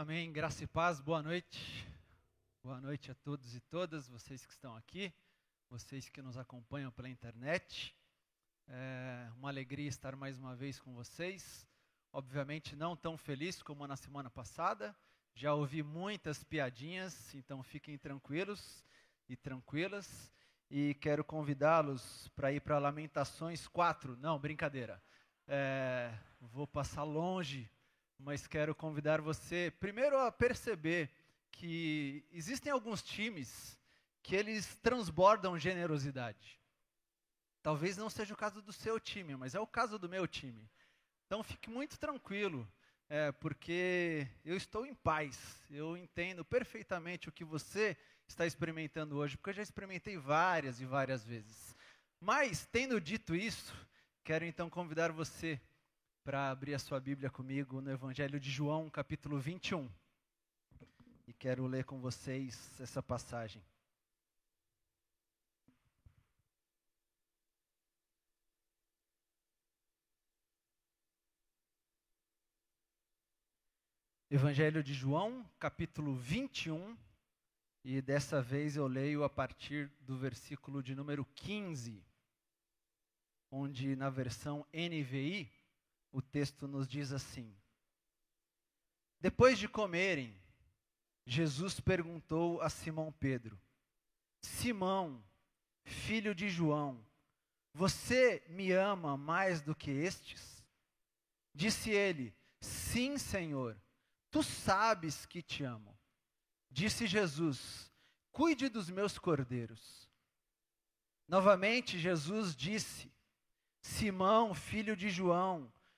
Amém. Graça e paz. Boa noite. Boa noite a todos e todas, vocês que estão aqui, vocês que nos acompanham pela internet. É uma alegria estar mais uma vez com vocês. Obviamente não tão feliz como na semana passada. Já ouvi muitas piadinhas, então fiquem tranquilos e tranquilas. E quero convidá-los para ir para Lamentações 4. Não, brincadeira. É, vou passar longe, mas quero convidar você primeiro a perceber que existem alguns times que eles transbordam generosidade. Talvez não seja o caso do seu time, mas é o caso do meu time. Então fique muito tranquilo, é, porque eu estou em paz. Eu entendo perfeitamente o que você está experimentando hoje, porque eu já experimentei várias e várias vezes. Mas, tendo dito isso, quero então convidar você para abrir a sua Bíblia comigo no Evangelho de João, capítulo 21 e quero ler com vocês essa passagem. Evangelho de João, capítulo 21, e dessa vez eu leio a partir do versículo de número 15, onde na versão NVI o texto nos diz assim: Depois de comerem, Jesus perguntou a Simão Pedro: Simão, filho de João, você me ama mais do que estes? Disse ele: Sim, Senhor, tu sabes que te amo. Disse Jesus: Cuide dos meus cordeiros. Novamente Jesus disse: Simão, filho de João,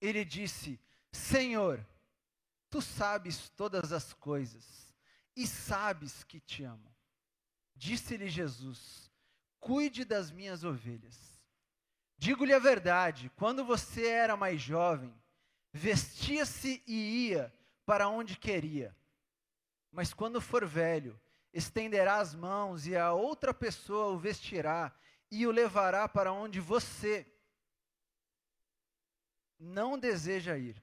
Ele disse: Senhor, tu sabes todas as coisas e sabes que te amo. Disse-lhe Jesus: Cuide das minhas ovelhas. Digo-lhe a verdade: quando você era mais jovem, vestia-se e ia para onde queria. Mas quando for velho, estenderá as mãos e a outra pessoa o vestirá e o levará para onde você não deseja ir.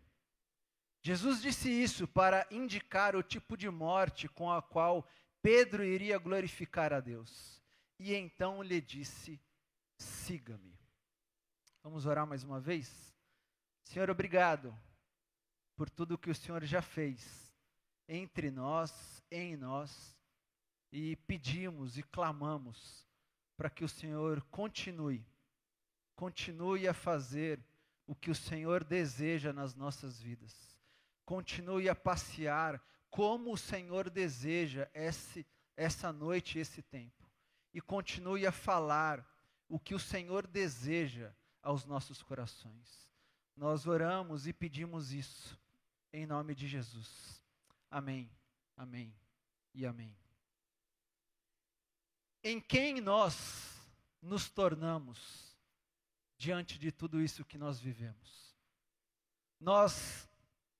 Jesus disse isso para indicar o tipo de morte com a qual Pedro iria glorificar a Deus. E então lhe disse: siga-me. Vamos orar mais uma vez? Senhor, obrigado por tudo que o Senhor já fez entre nós, em nós, e pedimos e clamamos para que o Senhor continue, continue a fazer o que o Senhor deseja nas nossas vidas continue a passear como o Senhor deseja esse, essa noite, esse tempo. E continue a falar o que o Senhor deseja aos nossos corações. Nós oramos e pedimos isso, em nome de Jesus. Amém, amém e amém. Em quem nós nos tornamos diante de tudo isso que nós vivemos? Nós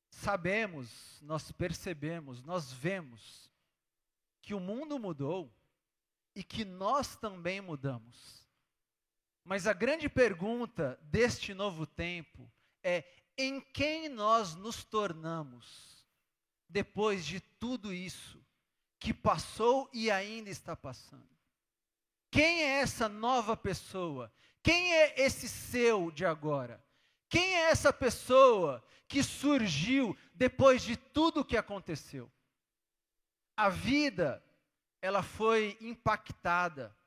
sabemos, nós percebemos, nós vemos que o mundo mudou e que nós também mudamos. Mas a grande pergunta deste novo tempo é: em quem nós nos tornamos depois de tudo isso que passou e ainda está passando? Quem é essa nova pessoa? Quem é esse seu de agora? Quem é essa pessoa que surgiu depois de tudo o que aconteceu? A vida, ela foi impactada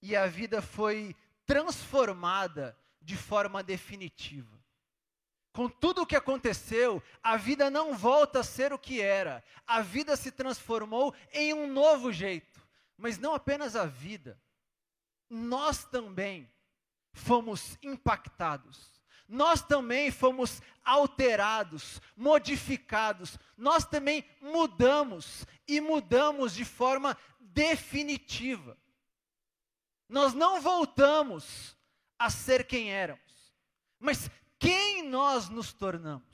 e a vida foi transformada de forma definitiva. Com tudo o que aconteceu, a vida não volta a ser o que era. A vida se transformou em um novo jeito. Mas não apenas a vida, nós também fomos impactados nós também fomos alterados, modificados, nós também mudamos e mudamos de forma definitiva. Nós não voltamos a ser quem éramos, mas quem nós nos tornamos.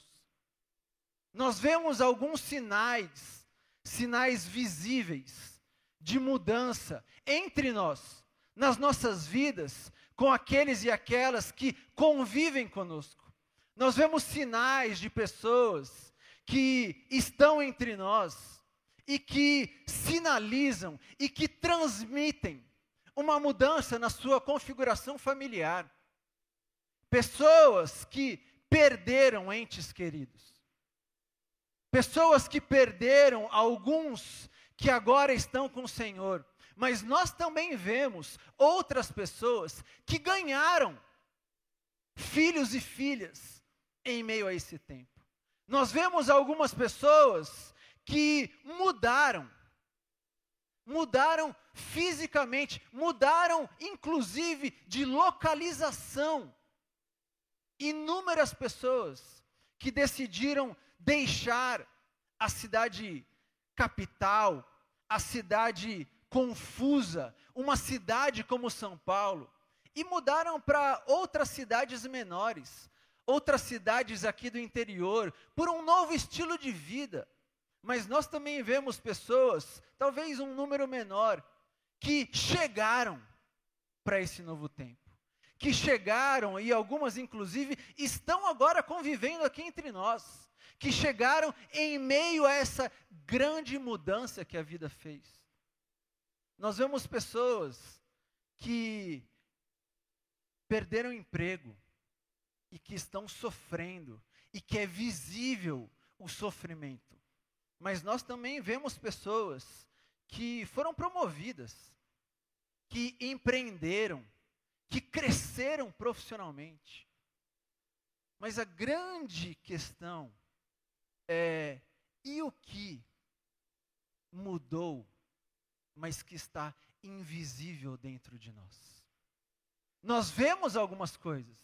Nós vemos alguns sinais, sinais visíveis de mudança entre nós, nas nossas vidas, com aqueles e aquelas que convivem conosco. Nós vemos sinais de pessoas que estão entre nós e que sinalizam e que transmitem uma mudança na sua configuração familiar. Pessoas que perderam entes queridos. Pessoas que perderam alguns que agora estão com o Senhor. Mas nós também vemos outras pessoas que ganharam filhos e filhas em meio a esse tempo. Nós vemos algumas pessoas que mudaram, mudaram fisicamente, mudaram inclusive de localização. Inúmeras pessoas que decidiram deixar a cidade capital, a cidade confusa, uma cidade como São Paulo, e mudaram para outras cidades menores, outras cidades aqui do interior, por um novo estilo de vida. Mas nós também vemos pessoas, talvez um número menor, que chegaram para esse novo tempo. Que chegaram, e algumas inclusive estão agora convivendo aqui entre nós. Que chegaram em meio a essa grande mudança que a vida fez. Nós vemos pessoas que perderam emprego e que estão sofrendo e que é visível o sofrimento. Mas nós também vemos pessoas que foram promovidas, que empreenderam, que cresceram profissionalmente. Mas a grande questão é: e o que mudou mas que está invisível dentro de nós. Nós vemos algumas coisas,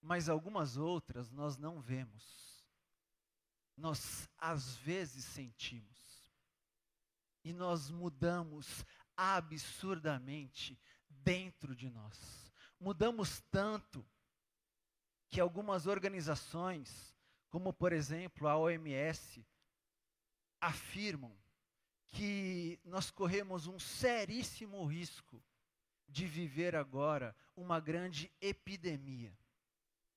mas algumas outras nós não vemos. Nós às vezes sentimos. E nós mudamos absurdamente dentro de nós. Mudamos tanto que algumas organizações, como por exemplo a OMS, afirmam que nós corremos um seríssimo risco de viver agora uma grande epidemia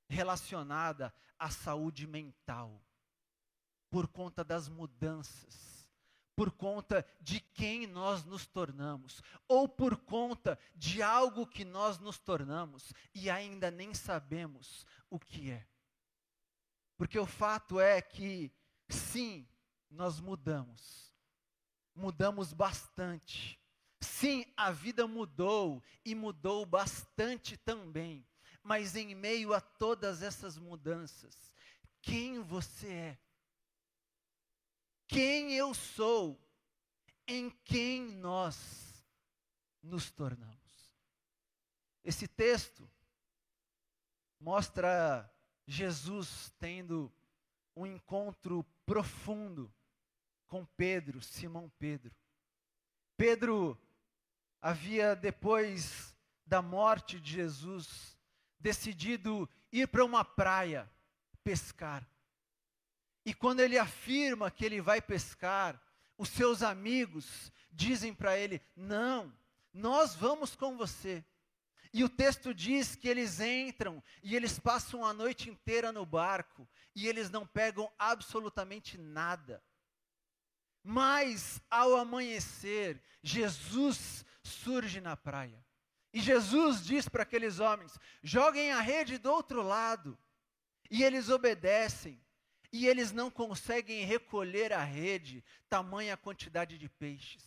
relacionada à saúde mental, por conta das mudanças, por conta de quem nós nos tornamos, ou por conta de algo que nós nos tornamos e ainda nem sabemos o que é. Porque o fato é que, sim, nós mudamos mudamos bastante. Sim, a vida mudou e mudou bastante também. Mas em meio a todas essas mudanças, quem você é? Quem eu sou? Em quem nós nos tornamos? Esse texto mostra Jesus tendo um encontro profundo com Pedro, Simão Pedro. Pedro havia, depois da morte de Jesus, decidido ir para uma praia pescar. E quando ele afirma que ele vai pescar, os seus amigos dizem para ele: Não, nós vamos com você. E o texto diz que eles entram e eles passam a noite inteira no barco e eles não pegam absolutamente nada. Mas ao amanhecer, Jesus surge na praia. E Jesus diz para aqueles homens: joguem a rede do outro lado. E eles obedecem. E eles não conseguem recolher a rede, tamanha quantidade de peixes.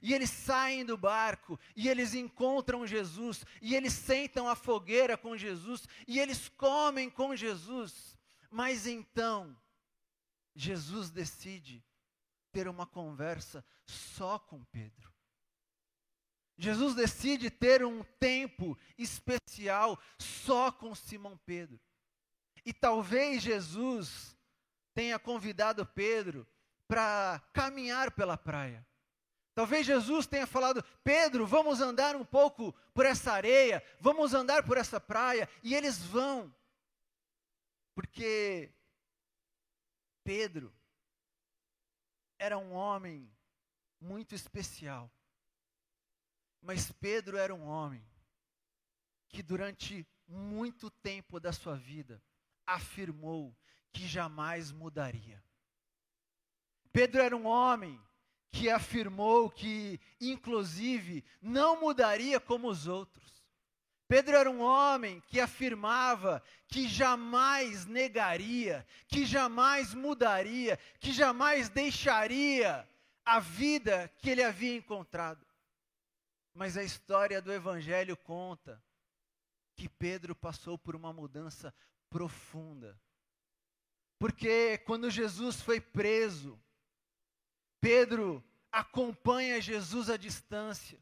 E eles saem do barco, e eles encontram Jesus, e eles sentam a fogueira com Jesus, e eles comem com Jesus. Mas então, Jesus decide ter uma conversa só com Pedro. Jesus decide ter um tempo especial só com Simão Pedro. E talvez Jesus tenha convidado Pedro para caminhar pela praia. Talvez Jesus tenha falado: Pedro, vamos andar um pouco por essa areia, vamos andar por essa praia, e eles vão. Porque Pedro era um homem muito especial. Mas Pedro era um homem que durante muito tempo da sua vida afirmou que jamais mudaria. Pedro era um homem que afirmou que, inclusive, não mudaria como os outros. Pedro era um homem que afirmava que jamais negaria, que jamais mudaria, que jamais deixaria a vida que ele havia encontrado. Mas a história do Evangelho conta que Pedro passou por uma mudança profunda. Porque quando Jesus foi preso, Pedro acompanha Jesus à distância.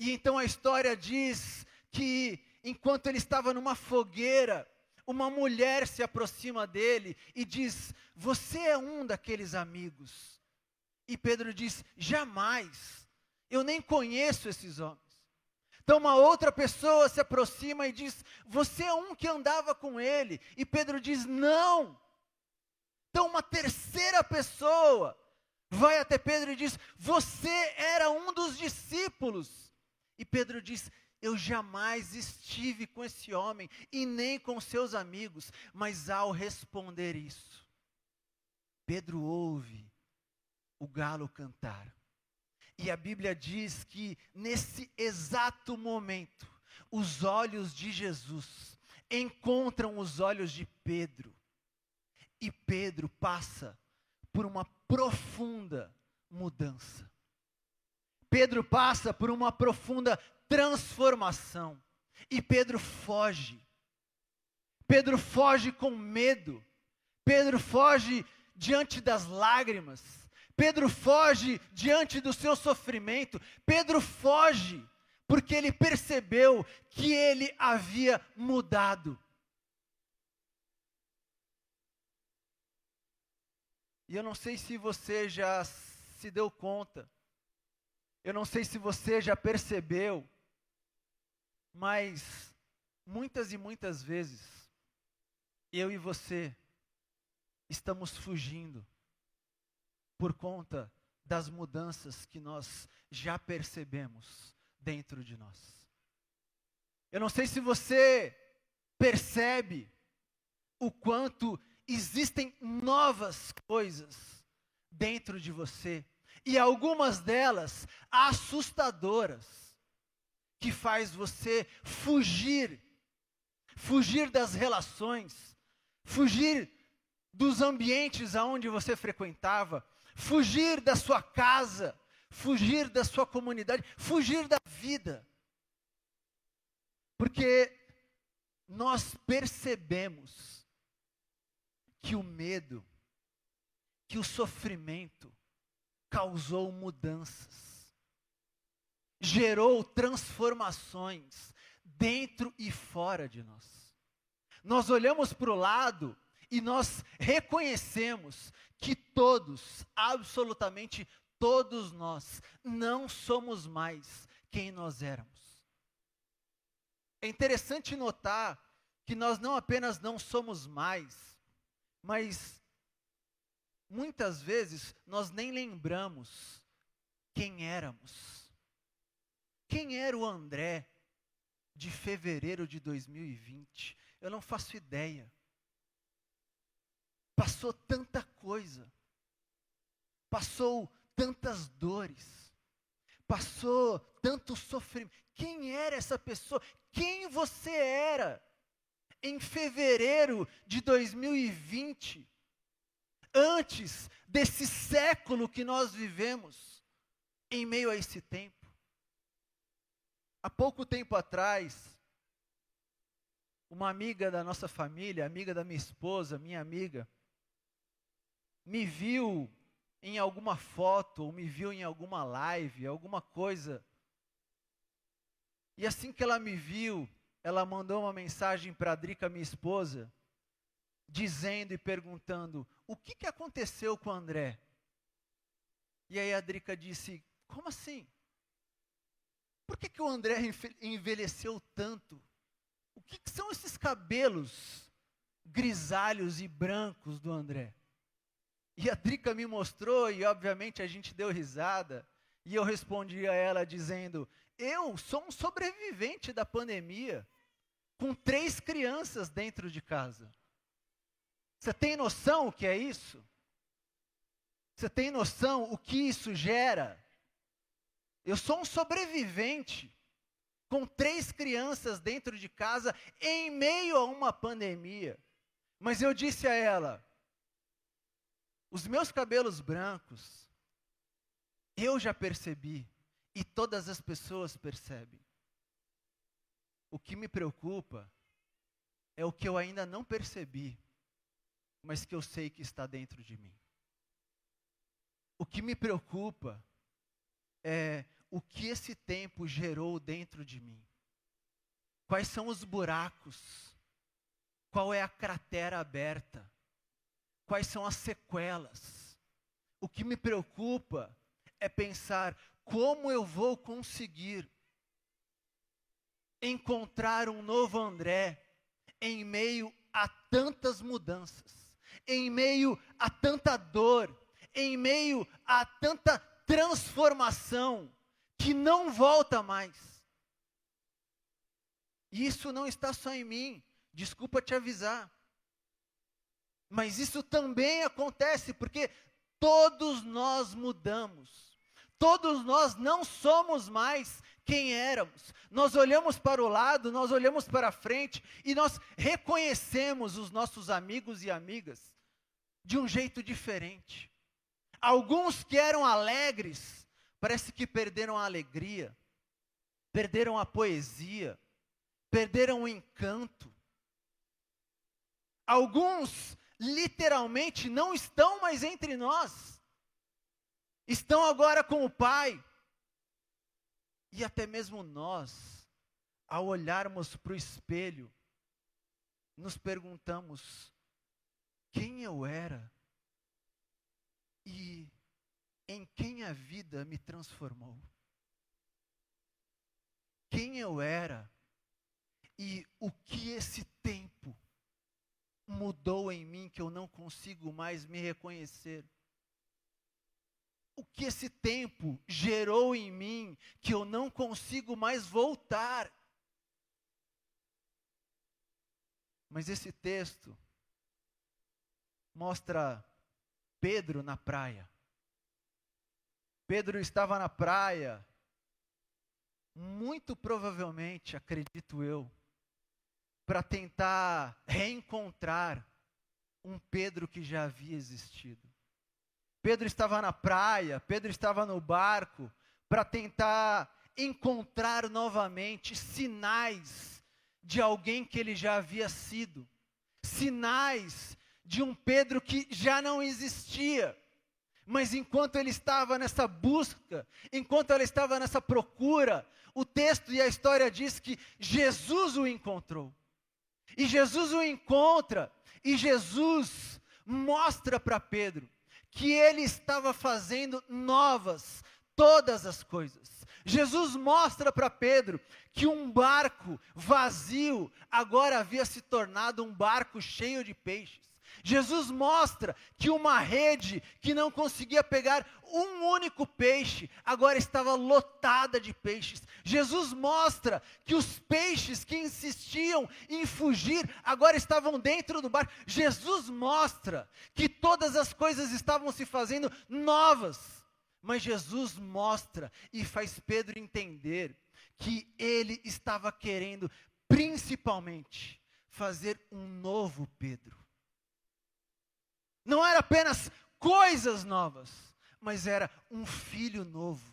E então a história diz que enquanto ele estava numa fogueira, uma mulher se aproxima dele e diz: Você é um daqueles amigos. E Pedro diz: Jamais, eu nem conheço esses homens. Então uma outra pessoa se aproxima e diz: Você é um que andava com ele. E Pedro diz: Não. Então uma terceira pessoa vai até Pedro e diz: Você era um dos discípulos. E Pedro diz: eu jamais estive com esse homem e nem com seus amigos, mas ao responder isso, Pedro ouve o galo cantar. E a Bíblia diz que nesse exato momento, os olhos de Jesus encontram os olhos de Pedro. E Pedro passa por uma profunda mudança. Pedro passa por uma profunda transformação. E Pedro foge. Pedro foge com medo. Pedro foge diante das lágrimas. Pedro foge diante do seu sofrimento. Pedro foge porque ele percebeu que ele havia mudado. E eu não sei se você já se deu conta, eu não sei se você já percebeu, mas muitas e muitas vezes, eu e você estamos fugindo por conta das mudanças que nós já percebemos dentro de nós. Eu não sei se você percebe o quanto existem novas coisas dentro de você e algumas delas assustadoras que faz você fugir, fugir das relações, fugir dos ambientes aonde você frequentava, fugir da sua casa, fugir da sua comunidade, fugir da vida. Porque nós percebemos que o medo, que o sofrimento causou mudanças gerou transformações dentro e fora de nós. Nós olhamos para o lado e nós reconhecemos que todos, absolutamente todos nós, não somos mais quem nós éramos. É interessante notar que nós não apenas não somos mais, mas muitas vezes nós nem lembramos quem éramos. Quem era o André de fevereiro de 2020? Eu não faço ideia. Passou tanta coisa, passou tantas dores, passou tanto sofrimento. Quem era essa pessoa? Quem você era em fevereiro de 2020? Antes desse século que nós vivemos, em meio a esse tempo. Há pouco tempo atrás, uma amiga da nossa família, amiga da minha esposa, minha amiga, me viu em alguma foto, ou me viu em alguma live, alguma coisa. E assim que ela me viu, ela mandou uma mensagem para a Drica, minha esposa, dizendo e perguntando: o que, que aconteceu com André? E aí a Drica disse: como assim? Por que, que o André envelheceu tanto? O que, que são esses cabelos grisalhos e brancos do André? E a Drica me mostrou, e obviamente a gente deu risada, e eu respondi a ela dizendo: Eu sou um sobrevivente da pandemia, com três crianças dentro de casa. Você tem noção o que é isso? Você tem noção o que isso gera? Eu sou um sobrevivente com três crianças dentro de casa em meio a uma pandemia. Mas eu disse a ela: os meus cabelos brancos, eu já percebi e todas as pessoas percebem. O que me preocupa é o que eu ainda não percebi mas que eu sei que está dentro de mim. O que me preocupa é o que esse tempo gerou dentro de mim. Quais são os buracos? Qual é a cratera aberta? Quais são as sequelas? O que me preocupa é pensar como eu vou conseguir encontrar um novo André em meio a tantas mudanças em meio a tanta dor, em meio a tanta transformação que não volta mais. E isso não está só em mim, desculpa te avisar. Mas isso também acontece porque todos nós mudamos. Todos nós não somos mais quem éramos. Nós olhamos para o lado, nós olhamos para a frente e nós reconhecemos os nossos amigos e amigas de um jeito diferente. Alguns que eram alegres, parece que perderam a alegria, perderam a poesia, perderam o encanto. Alguns literalmente não estão mais entre nós. Estão agora com o Pai, e até mesmo nós, ao olharmos para o espelho, nos perguntamos: quem eu era e em quem a vida me transformou? Quem eu era e o que esse tempo mudou em mim que eu não consigo mais me reconhecer? o que esse tempo gerou em mim que eu não consigo mais voltar. Mas esse texto mostra Pedro na praia. Pedro estava na praia, muito provavelmente, acredito eu, para tentar reencontrar um Pedro que já havia existido. Pedro estava na praia, Pedro estava no barco para tentar encontrar novamente sinais de alguém que ele já havia sido, sinais de um Pedro que já não existia. Mas enquanto ele estava nessa busca, enquanto ele estava nessa procura, o texto e a história diz que Jesus o encontrou. E Jesus o encontra, e Jesus mostra para Pedro que ele estava fazendo novas todas as coisas. Jesus mostra para Pedro que um barco vazio agora havia se tornado um barco cheio de peixes. Jesus mostra que uma rede que não conseguia pegar um único peixe, agora estava lotada de peixes. Jesus mostra que os peixes que insistiam em fugir, agora estavam dentro do barco. Jesus mostra que todas as coisas estavam se fazendo novas. Mas Jesus mostra e faz Pedro entender que ele estava querendo, principalmente, fazer um novo Pedro não era apenas coisas novas, mas era um filho novo.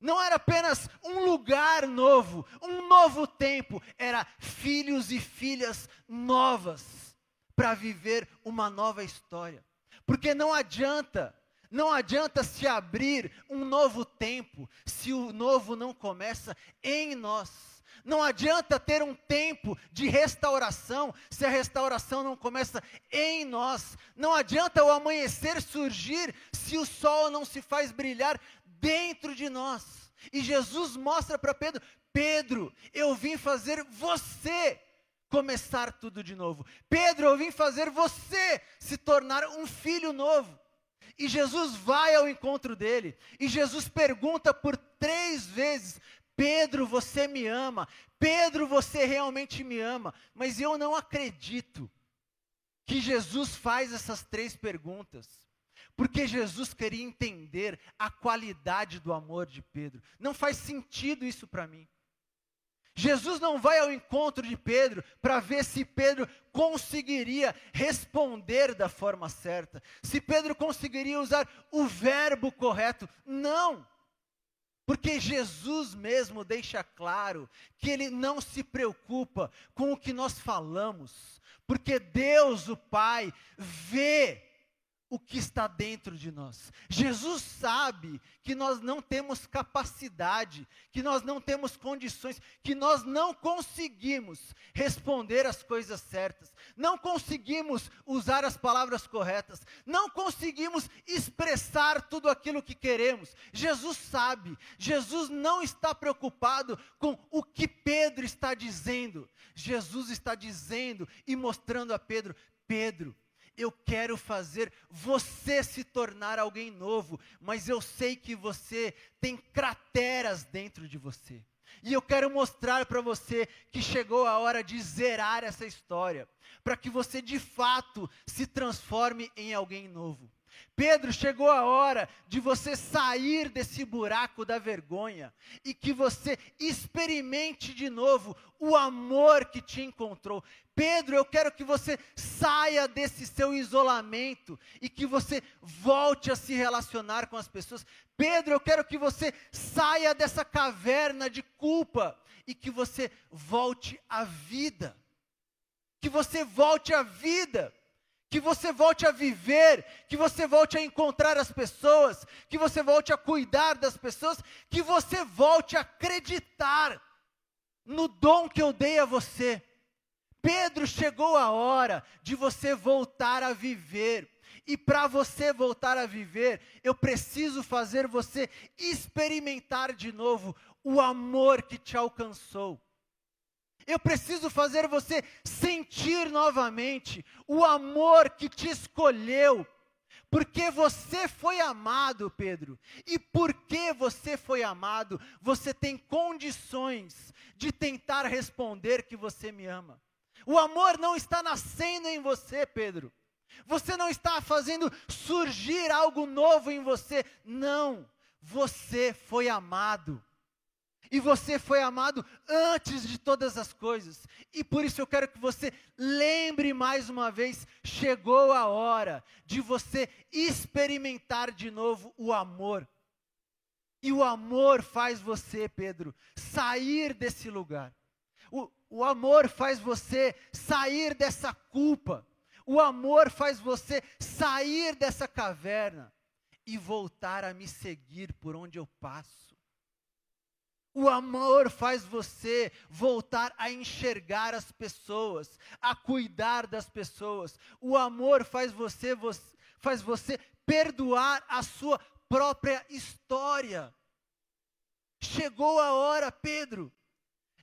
Não era apenas um lugar novo, um novo tempo, era filhos e filhas novas para viver uma nova história. Porque não adianta, não adianta se abrir um novo tempo se o novo não começa em nós. Não adianta ter um tempo de restauração se a restauração não começa em nós. Não adianta o amanhecer surgir se o sol não se faz brilhar dentro de nós. E Jesus mostra para Pedro: Pedro, eu vim fazer você começar tudo de novo. Pedro, eu vim fazer você se tornar um filho novo. E Jesus vai ao encontro dele. E Jesus pergunta por três vezes: Pedro, você me ama. Pedro, você realmente me ama. Mas eu não acredito que Jesus faz essas três perguntas. Porque Jesus queria entender a qualidade do amor de Pedro. Não faz sentido isso para mim. Jesus não vai ao encontro de Pedro para ver se Pedro conseguiria responder da forma certa, se Pedro conseguiria usar o verbo correto. Não! Porque Jesus mesmo deixa claro que ele não se preocupa com o que nós falamos, porque Deus, o Pai, vê o que está dentro de nós. Jesus sabe que nós não temos capacidade, que nós não temos condições, que nós não conseguimos responder as coisas certas, não conseguimos usar as palavras corretas, não conseguimos expressar tudo aquilo que queremos. Jesus sabe, Jesus não está preocupado com o que Pedro está dizendo. Jesus está dizendo e mostrando a Pedro: Pedro, eu quero fazer você se tornar alguém novo, mas eu sei que você tem crateras dentro de você. E eu quero mostrar para você que chegou a hora de zerar essa história, para que você de fato se transforme em alguém novo. Pedro, chegou a hora de você sair desse buraco da vergonha e que você experimente de novo o amor que te encontrou. Pedro, eu quero que você saia desse seu isolamento e que você volte a se relacionar com as pessoas. Pedro, eu quero que você saia dessa caverna de culpa e que você volte à vida. Que você volte à vida que você volte a viver, que você volte a encontrar as pessoas, que você volte a cuidar das pessoas, que você volte a acreditar no dom que eu dei a você. Pedro, chegou a hora de você voltar a viver. E para você voltar a viver, eu preciso fazer você experimentar de novo o amor que te alcançou. Eu preciso fazer você sentir novamente o amor que te escolheu. Porque você foi amado, Pedro. E porque você foi amado, você tem condições de tentar responder que você me ama. O amor não está nascendo em você, Pedro. Você não está fazendo surgir algo novo em você. Não. Você foi amado. E você foi amado antes de todas as coisas. E por isso eu quero que você lembre mais uma vez: chegou a hora de você experimentar de novo o amor. E o amor faz você, Pedro, sair desse lugar. O, amor faz você sair dessa culpa. O amor faz você sair dessa caverna e voltar a me seguir por onde eu passo. O amor faz você voltar a enxergar as pessoas, a cuidar das pessoas. O amor faz você, você, faz você perdoar a sua própria história. Chegou a hora, Pedro,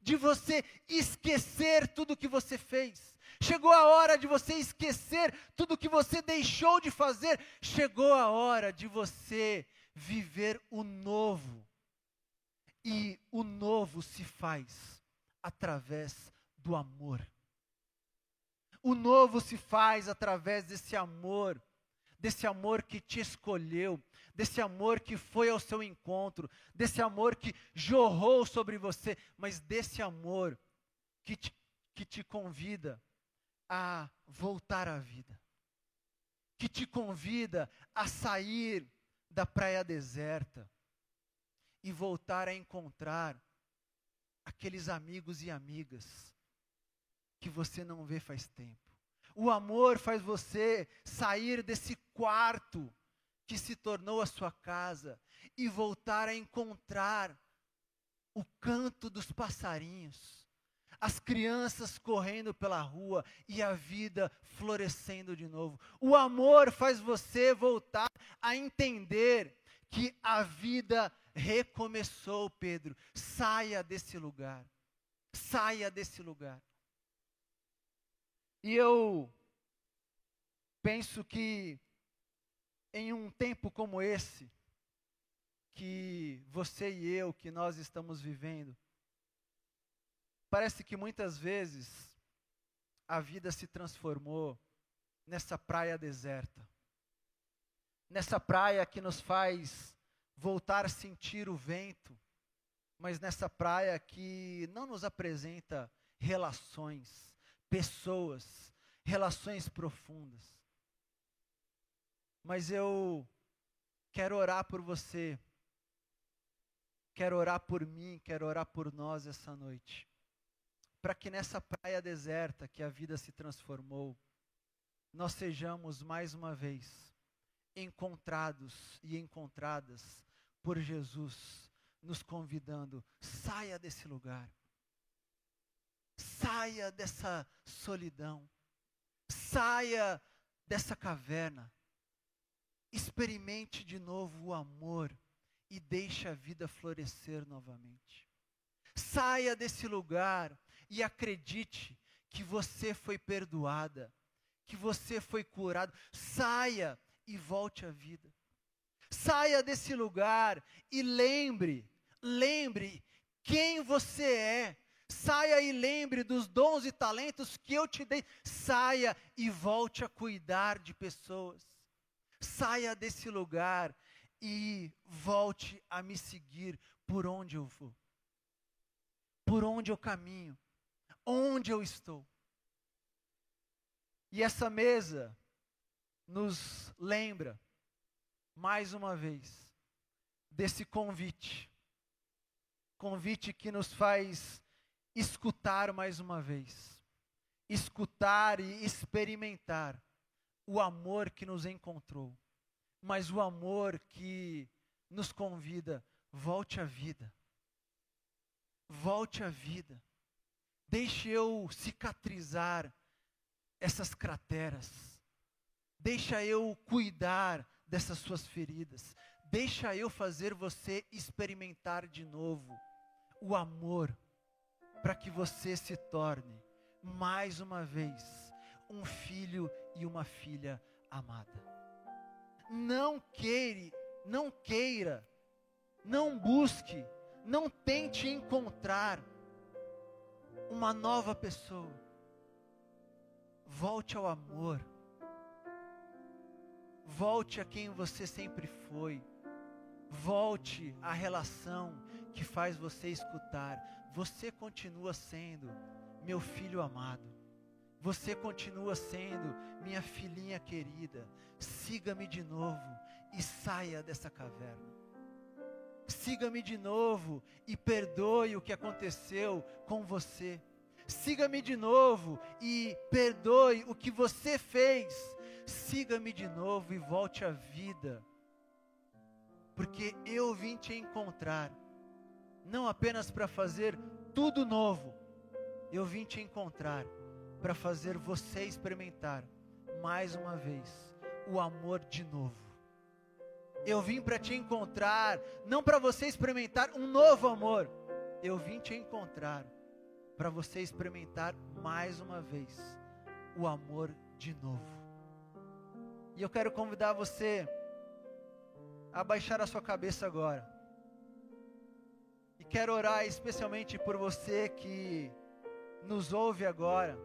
de você esquecer tudo que você fez. Chegou a hora de você esquecer tudo que você deixou de fazer. Chegou a hora de você viver o novo e o novo se faz através do amor. O novo se faz através desse amor, desse amor que te escolheu, desse amor que foi ao seu encontro, desse amor que jorrou sobre você, mas desse amor que te, que te convida a voltar à vida, que te convida a sair da praia deserta, e voltar a encontrar aqueles amigos e amigas que você não vê faz tempo. O amor faz você sair desse quarto que se tornou a sua casa e voltar a encontrar o canto dos passarinhos, as crianças correndo pela rua e a vida florescendo de novo. O amor faz você voltar a entender que a vida recomeçou, Pedro. Saia desse lugar. Saia desse lugar. E eu penso que em um tempo como esse, que você e eu, que nós estamos vivendo, parece que muitas vezes a vida se transformou nessa praia deserta. Nessa praia que nos faz voltar a sentir o vento, mas nessa praia que não nos apresenta relações, pessoas, relações profundas. Mas eu quero orar por você, quero orar por mim, quero orar por nós essa noite, para que nessa praia deserta que a vida se transformou, nós sejamos mais uma vez encontrados e encontradas por Jesus, nos convidando: saia desse lugar, saia dessa solidão, saia dessa caverna, experimente de novo o amor e deixe a vida florescer novamente. Saia desse lugar e acredite que você foi perdoada, que você foi curado. Saia e volte à vida. Saia desse lugar e lembre, lembre quem você é. Saia e lembre dos dons e talentos que eu te dei. Saia e volte a cuidar de pessoas. Saia desse lugar e volte a me seguir por onde eu vou. Por onde eu caminho. Onde eu estou. E essa mesa nos lembra, mais uma vez, desse convite. Convite que nos faz escutar mais uma vez. Escutar e experimentar o amor que nos encontrou. Mas o amor que nos convida, volte à vida. Volte à vida. Deixe eu cicatrizar essas crateras Deixa eu cuidar dessas suas feridas. Deixa eu fazer você experimentar de novo o amor, para que você se torne, mais uma vez, um filho e uma filha amada. Não queire, não queira, não busque, não tente encontrar uma nova pessoa. Volte ao amor Volte a quem você sempre foi. Volte à relação que faz você escutar. Você continua sendo meu filho amado. Você continua sendo minha filhinha querida. Siga-me de novo e saia dessa caverna. Siga-me de novo e perdoe o que aconteceu com você. Siga-me de novo e perdoe o que você fez siga-me de novo e volte à vida, porque eu vim te encontrar, não apenas para fazer tudo novo, eu vim te encontrar para fazer você experimentar mais uma vez o amor de novo. Eu vim para te encontrar, não para você experimentar um novo amor, eu vim te encontrar para você experimentar mais uma vez o amor de novo. E eu quero convidar você a baixar a sua cabeça agora. E quero orar especialmente por você que nos ouve agora.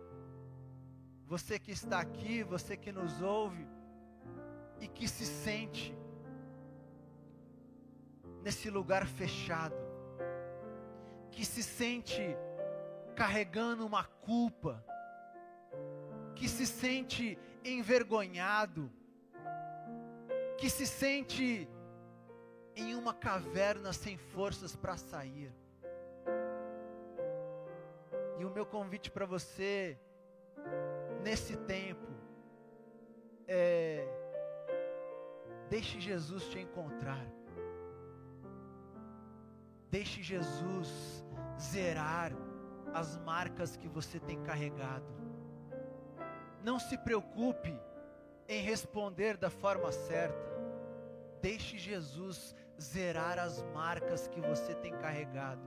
Você que está aqui, você que nos ouve e que se sente nesse lugar fechado, que se sente carregando uma culpa, que se sente envergonhado, que se sente em uma caverna sem forças para sair. E o meu convite para você, nesse tempo, é: deixe Jesus te encontrar. Deixe Jesus zerar as marcas que você tem carregado. Não se preocupe em responder da forma certa. Deixe Jesus zerar as marcas que você tem carregado,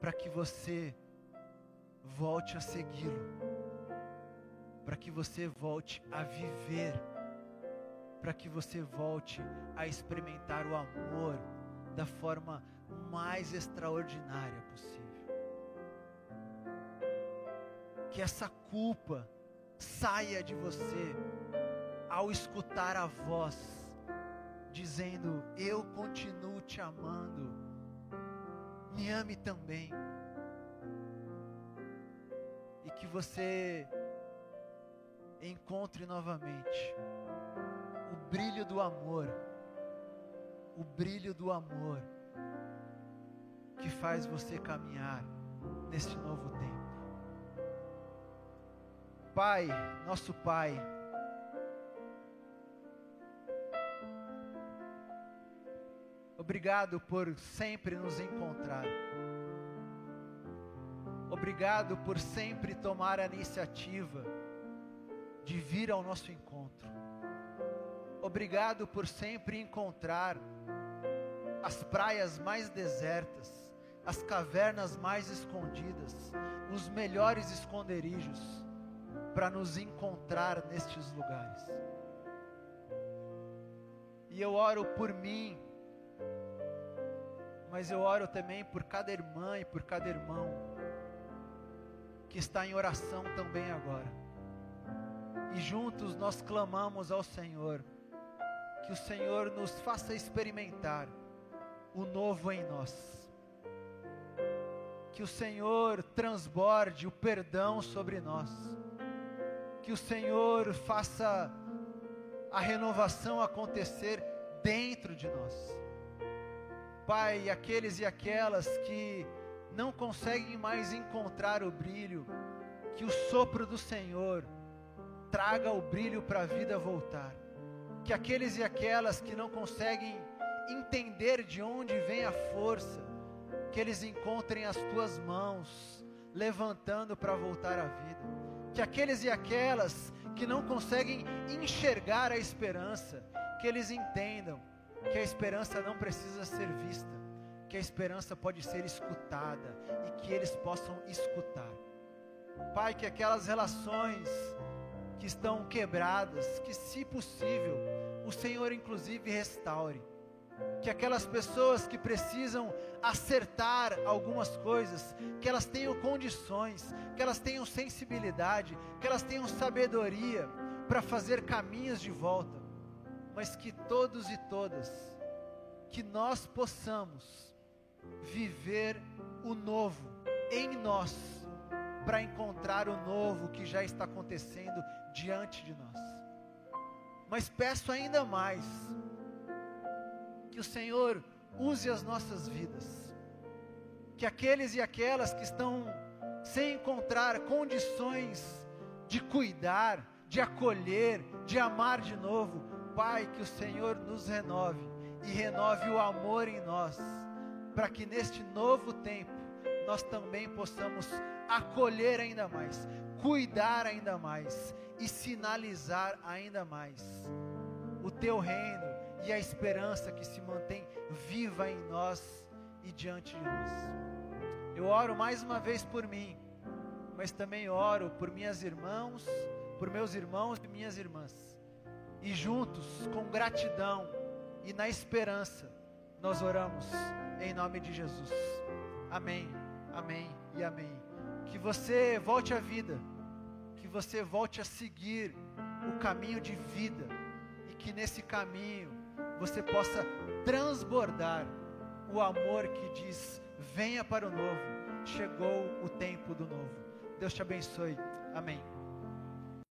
para que você volte a segui-lo, para que você volte a viver, para que você volte a experimentar o amor da forma mais extraordinária possível. Que essa culpa saia de você ao escutar a voz dizendo: Eu continuo te amando, me ame também. E que você encontre novamente o brilho do amor, o brilho do amor que faz você caminhar neste novo tempo. Pai, nosso Pai, obrigado por sempre nos encontrar. Obrigado por sempre tomar a iniciativa de vir ao nosso encontro. Obrigado por sempre encontrar as praias mais desertas, as cavernas mais escondidas, os melhores esconderijos para nos encontrar nestes lugares. E eu oro por mim, mas eu oro também por cada irmã e por cada irmão que está em oração também agora. E juntos nós clamamos ao Senhor, que o Senhor nos faça experimentar o novo em nós. Que o Senhor transborde o perdão sobre nós que o Senhor faça a renovação acontecer dentro de nós. Pai, aqueles e aquelas que não conseguem mais encontrar o brilho, que o sopro do Senhor traga o brilho para a vida voltar. Que aqueles e aquelas que não conseguem entender de onde vem a força, que eles encontrem as tuas mãos levantando para voltar à vida que aqueles e aquelas que não conseguem enxergar a esperança, que eles entendam que a esperança não precisa ser vista, que a esperança pode ser escutada e que eles possam escutar. Pai, que aquelas relações que estão quebradas, que se possível, o Senhor inclusive restaure que aquelas pessoas que precisam acertar algumas coisas, que elas tenham condições, que elas tenham sensibilidade, que elas tenham sabedoria para fazer caminhos de volta, mas que todos e todas, que nós possamos viver o novo em nós, para encontrar o novo que já está acontecendo diante de nós. Mas peço ainda mais, que o Senhor use as nossas vidas. Que aqueles e aquelas que estão sem encontrar condições de cuidar, de acolher, de amar de novo, Pai, que o Senhor nos renove e renove o amor em nós, para que neste novo tempo nós também possamos acolher ainda mais, cuidar ainda mais e sinalizar ainda mais o teu reino e a esperança que se mantém viva em nós e diante de nós. Eu oro mais uma vez por mim, mas também oro por minhas irmãos, por meus irmãos e minhas irmãs. E juntos, com gratidão e na esperança, nós oramos em nome de Jesus. Amém. Amém e amém. Que você volte à vida, que você volte a seguir o caminho de vida e que nesse caminho você possa transbordar o amor que diz: venha para o novo, chegou o tempo do novo. Deus te abençoe. Amém.